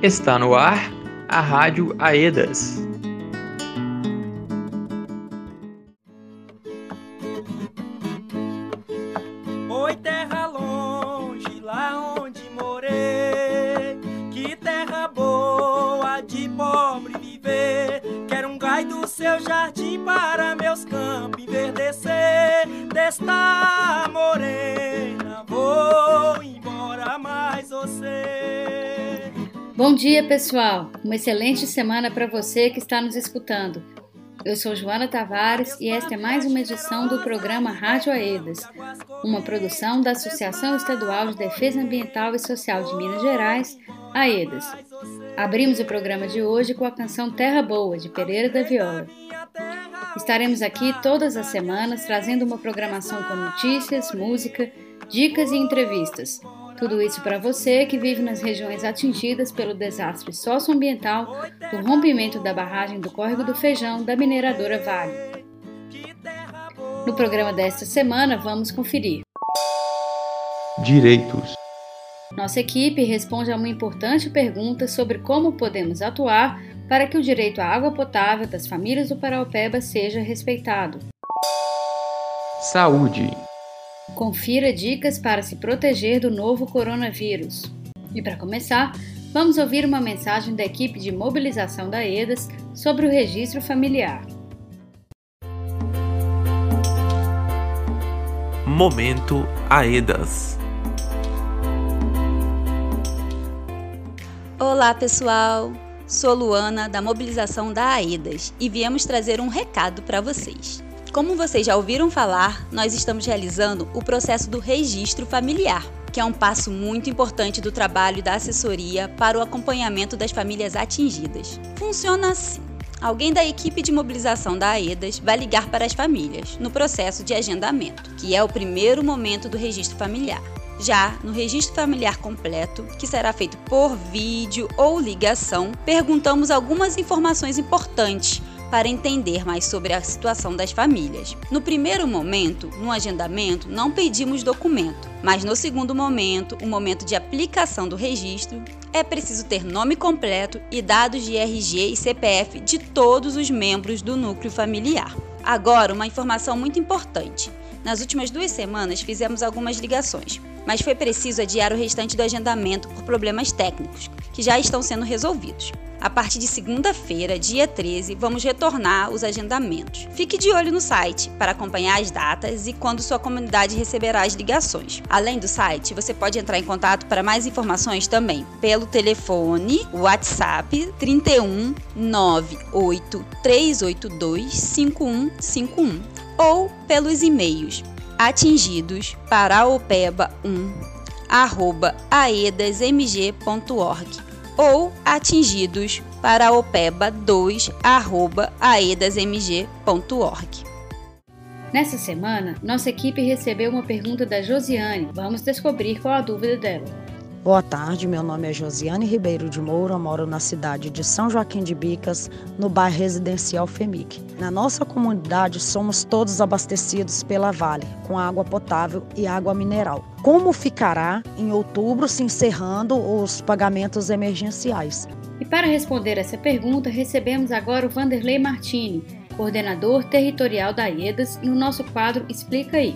Está no ar a Rádio Aedas. Oi, terra longe, lá onde morei. Que terra boa de pobre viver. Quero um gai do seu jardim para meus campos enverdecer. Desta morena vou embora, mais você. Bom dia, pessoal. Uma excelente semana para você que está nos escutando. Eu sou Joana Tavares e esta é mais uma edição do programa Rádio Aedas, uma produção da Associação Estadual de Defesa Ambiental e Social de Minas Gerais, AEDAS. Abrimos o programa de hoje com a canção Terra Boa, de Pereira da Viola. Estaremos aqui todas as semanas trazendo uma programação com notícias, música, dicas e entrevistas. Tudo isso para você que vive nas regiões atingidas pelo desastre socioambiental do rompimento da barragem do Córrego do Feijão da mineradora Vale. No programa desta semana, vamos conferir. Direitos. Nossa equipe responde a uma importante pergunta sobre como podemos atuar para que o direito à água potável das famílias do Paraupeba seja respeitado. Saúde. Confira dicas para se proteger do novo coronavírus. E para começar, vamos ouvir uma mensagem da equipe de mobilização da EDAS sobre o registro familiar. Momento AEDAS. Olá, pessoal! Sou Luana, da mobilização da AEDAS, e viemos trazer um recado para vocês. Como vocês já ouviram falar, nós estamos realizando o processo do registro familiar, que é um passo muito importante do trabalho da assessoria para o acompanhamento das famílias atingidas. Funciona assim. Alguém da equipe de mobilização da AEDAS vai ligar para as famílias no processo de agendamento, que é o primeiro momento do registro familiar. Já no registro familiar completo, que será feito por vídeo ou ligação, perguntamos algumas informações importantes para entender mais sobre a situação das famílias. No primeiro momento, no agendamento, não pedimos documento, mas no segundo momento, o momento de aplicação do registro, é preciso ter nome completo e dados de RG e CPF de todos os membros do núcleo familiar. Agora, uma informação muito importante. Nas últimas duas semanas fizemos algumas ligações, mas foi preciso adiar o restante do agendamento por problemas técnicos, que já estão sendo resolvidos. A partir de segunda-feira, dia 13, vamos retornar os agendamentos. Fique de olho no site para acompanhar as datas e quando sua comunidade receberá as ligações. Além do site, você pode entrar em contato para mais informações também pelo telefone WhatsApp 31 98 382 5151 ou pelos e-mails atingidos paraopeba1 arroba aedasmg.org ou atingidos para opeba2@aedasmg.org. Nessa semana, nossa equipe recebeu uma pergunta da Josiane. Vamos descobrir qual a dúvida dela. Boa tarde, meu nome é Josiane Ribeiro de Moura, moro na cidade de São Joaquim de Bicas, no bairro residencial FEMIC. Na nossa comunidade, somos todos abastecidos pela Vale, com água potável e água mineral. Como ficará em outubro, se encerrando os pagamentos emergenciais? E para responder essa pergunta, recebemos agora o Vanderlei Martini, coordenador territorial da IEDAS, e o nosso quadro Explica aí.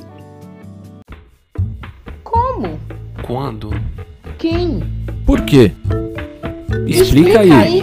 Como? Quando? Quem? Por quê? Explica, aí. aí.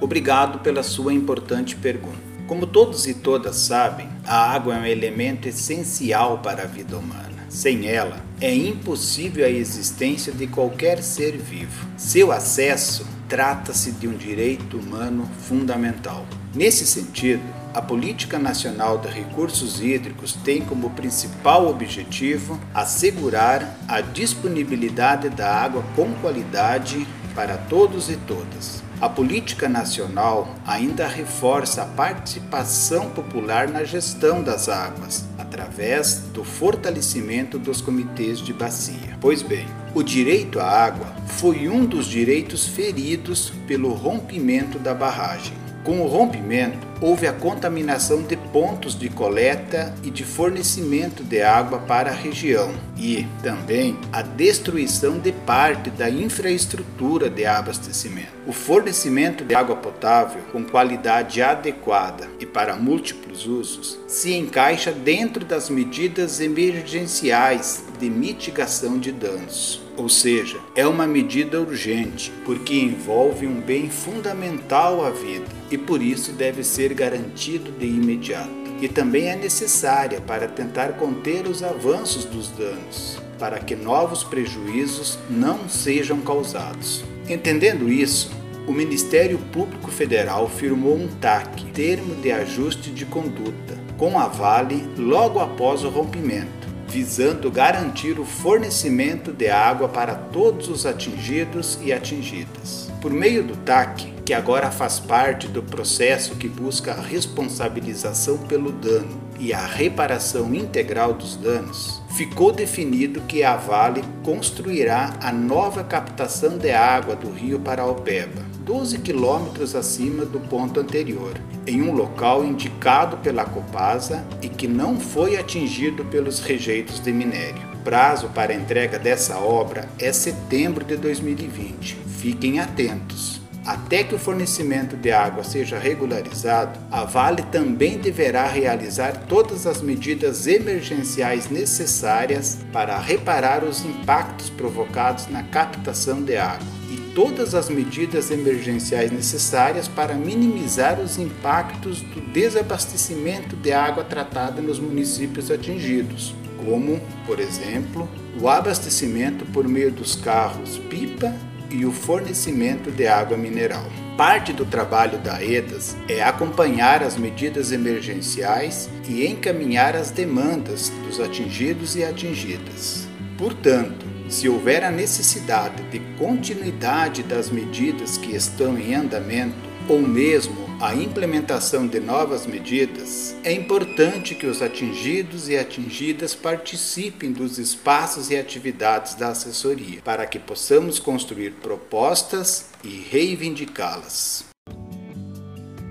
Obrigado pela sua importante pergunta. Como todos e todas sabem, a água é um elemento essencial para a vida humana. Sem ela, é impossível a existência de qualquer ser vivo. Seu acesso trata-se de um direito humano fundamental. Nesse sentido, a Política Nacional de Recursos Hídricos tem como principal objetivo assegurar a disponibilidade da água com qualidade para todos e todas. A política nacional ainda reforça a participação popular na gestão das águas, através do fortalecimento dos comitês de bacia. Pois bem, o direito à água foi um dos direitos feridos pelo rompimento da barragem. Com o rompimento, houve a contaminação de pontos de coleta e de fornecimento de água para a região e também a destruição de parte da infraestrutura de abastecimento. O fornecimento de água potável com qualidade adequada e para múltiplos usos se encaixa dentro das medidas emergenciais de mitigação de danos. Ou seja, é uma medida urgente, porque envolve um bem fundamental à vida e por isso deve ser garantido de imediato. E também é necessária para tentar conter os avanços dos danos, para que novos prejuízos não sejam causados. Entendendo isso, o Ministério Público Federal firmou um TAC, termo de ajuste de conduta, com a Vale logo após o rompimento visando garantir o fornecimento de água para todos os atingidos e atingidas. Por meio do TAC, que agora faz parte do processo que busca a responsabilização pelo dano e a reparação integral dos danos, ficou definido que a Vale construirá a nova captação de água do rio Paraopeba, 12 quilômetros acima do ponto anterior, em um local indicado pela Copasa e que não foi atingido pelos rejeitos de minério. Prazo para entrega dessa obra é setembro de 2020. Fiquem atentos. Até que o fornecimento de água seja regularizado, a Vale também deverá realizar todas as medidas emergenciais necessárias para reparar os impactos provocados na captação de água e todas as medidas emergenciais necessárias para minimizar os impactos do desabastecimento de água tratada nos municípios atingidos, como, por exemplo, o abastecimento por meio dos carros pipa e o fornecimento de água mineral. Parte do trabalho da EDAS é acompanhar as medidas emergenciais e encaminhar as demandas dos atingidos e atingidas. Portanto, se houver a necessidade de continuidade das medidas que estão em andamento, ou mesmo a implementação de novas medidas, é importante que os atingidos e atingidas participem dos espaços e atividades da assessoria, para que possamos construir propostas e reivindicá-las.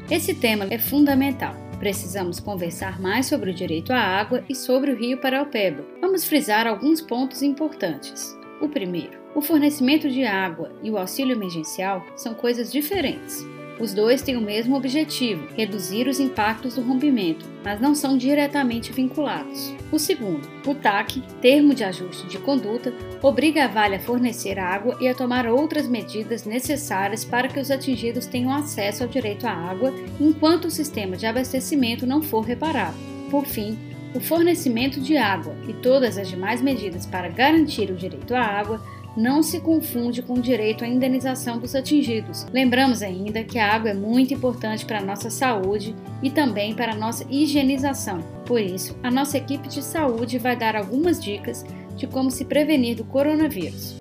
Esse tema é fundamental. Precisamos conversar mais sobre o direito à água e sobre o rio Paraupeba. Vamos frisar alguns pontos importantes. O primeiro, o fornecimento de água e o auxílio emergencial são coisas diferentes. Os dois têm o mesmo objetivo, reduzir os impactos do rompimento, mas não são diretamente vinculados. O segundo, o TAC, termo de ajuste de conduta, obriga a Vale a fornecer água e a tomar outras medidas necessárias para que os atingidos tenham acesso ao direito à água enquanto o sistema de abastecimento não for reparado. Por fim, o fornecimento de água e todas as demais medidas para garantir o direito à água não se confunde com o direito à indenização dos atingidos. Lembramos ainda que a água é muito importante para a nossa saúde e também para a nossa higienização. Por isso, a nossa equipe de saúde vai dar algumas dicas de como se prevenir do coronavírus.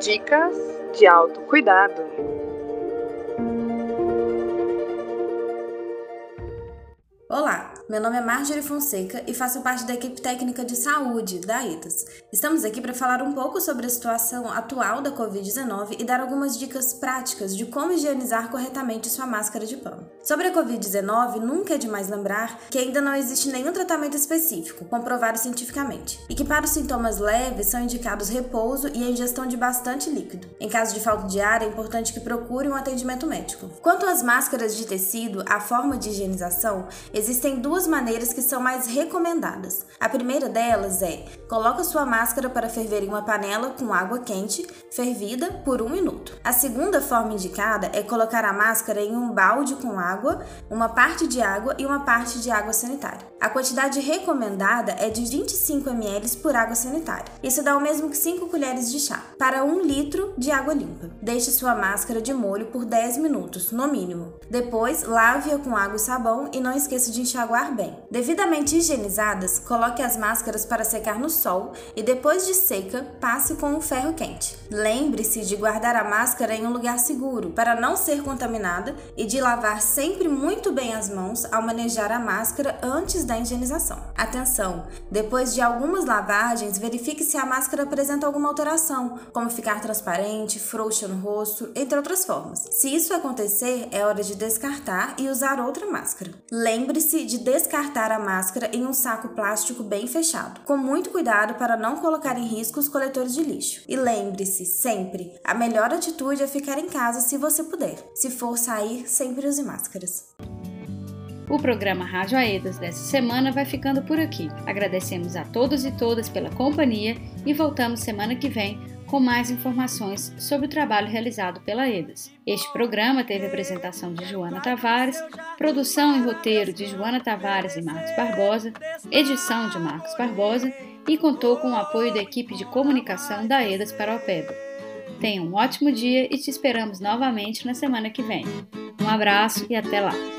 Dicas de autocuidado. Meu nome é Marjorie Fonseca e faço parte da equipe técnica de saúde da ITAS. Estamos aqui para falar um pouco sobre a situação atual da Covid-19 e dar algumas dicas práticas de como higienizar corretamente sua máscara de pano. Sobre a Covid-19, nunca é demais lembrar que ainda não existe nenhum tratamento específico, comprovado cientificamente, e que para os sintomas leves são indicados repouso e a ingestão de bastante líquido. Em caso de falta de ar, é importante que procure um atendimento médico. Quanto às máscaras de tecido, a forma de higienização, existem duas duas maneiras que são mais recomendadas. A primeira delas é: coloque sua máscara para ferver em uma panela com água quente, fervida por um minuto. A segunda forma indicada é colocar a máscara em um balde com água, uma parte de água e uma parte de água sanitária. A quantidade recomendada é de 25 ml por água sanitária. Isso dá o mesmo que 5 colheres de chá para 1 litro de água limpa. Deixe sua máscara de molho por 10 minutos, no mínimo. Depois, lave-a com água e sabão e não esqueça de enxaguar bem. Devidamente higienizadas, coloque as máscaras para secar no sol e depois de seca, passe com um ferro quente. Lembre-se de guardar a máscara em um lugar seguro para não ser contaminada e de lavar sempre muito bem as mãos ao manejar a máscara antes da da higienização. Atenção! Depois de algumas lavagens, verifique se a máscara apresenta alguma alteração, como ficar transparente, frouxa no rosto, entre outras formas. Se isso acontecer, é hora de descartar e usar outra máscara. Lembre-se de descartar a máscara em um saco plástico bem fechado, com muito cuidado para não colocar em risco os coletores de lixo. E lembre-se, sempre, a melhor atitude é ficar em casa se você puder. Se for sair, sempre use máscaras. O programa Rádio Aedas dessa semana vai ficando por aqui. Agradecemos a todos e todas pela companhia e voltamos semana que vem com mais informações sobre o trabalho realizado pela Aedas. Este programa teve apresentação de Joana Tavares, produção e roteiro de Joana Tavares e Marcos Barbosa, edição de Marcos Barbosa e contou com o apoio da equipe de comunicação da Aedas para o Pedro. Tenha um ótimo dia e te esperamos novamente na semana que vem. Um abraço e até lá!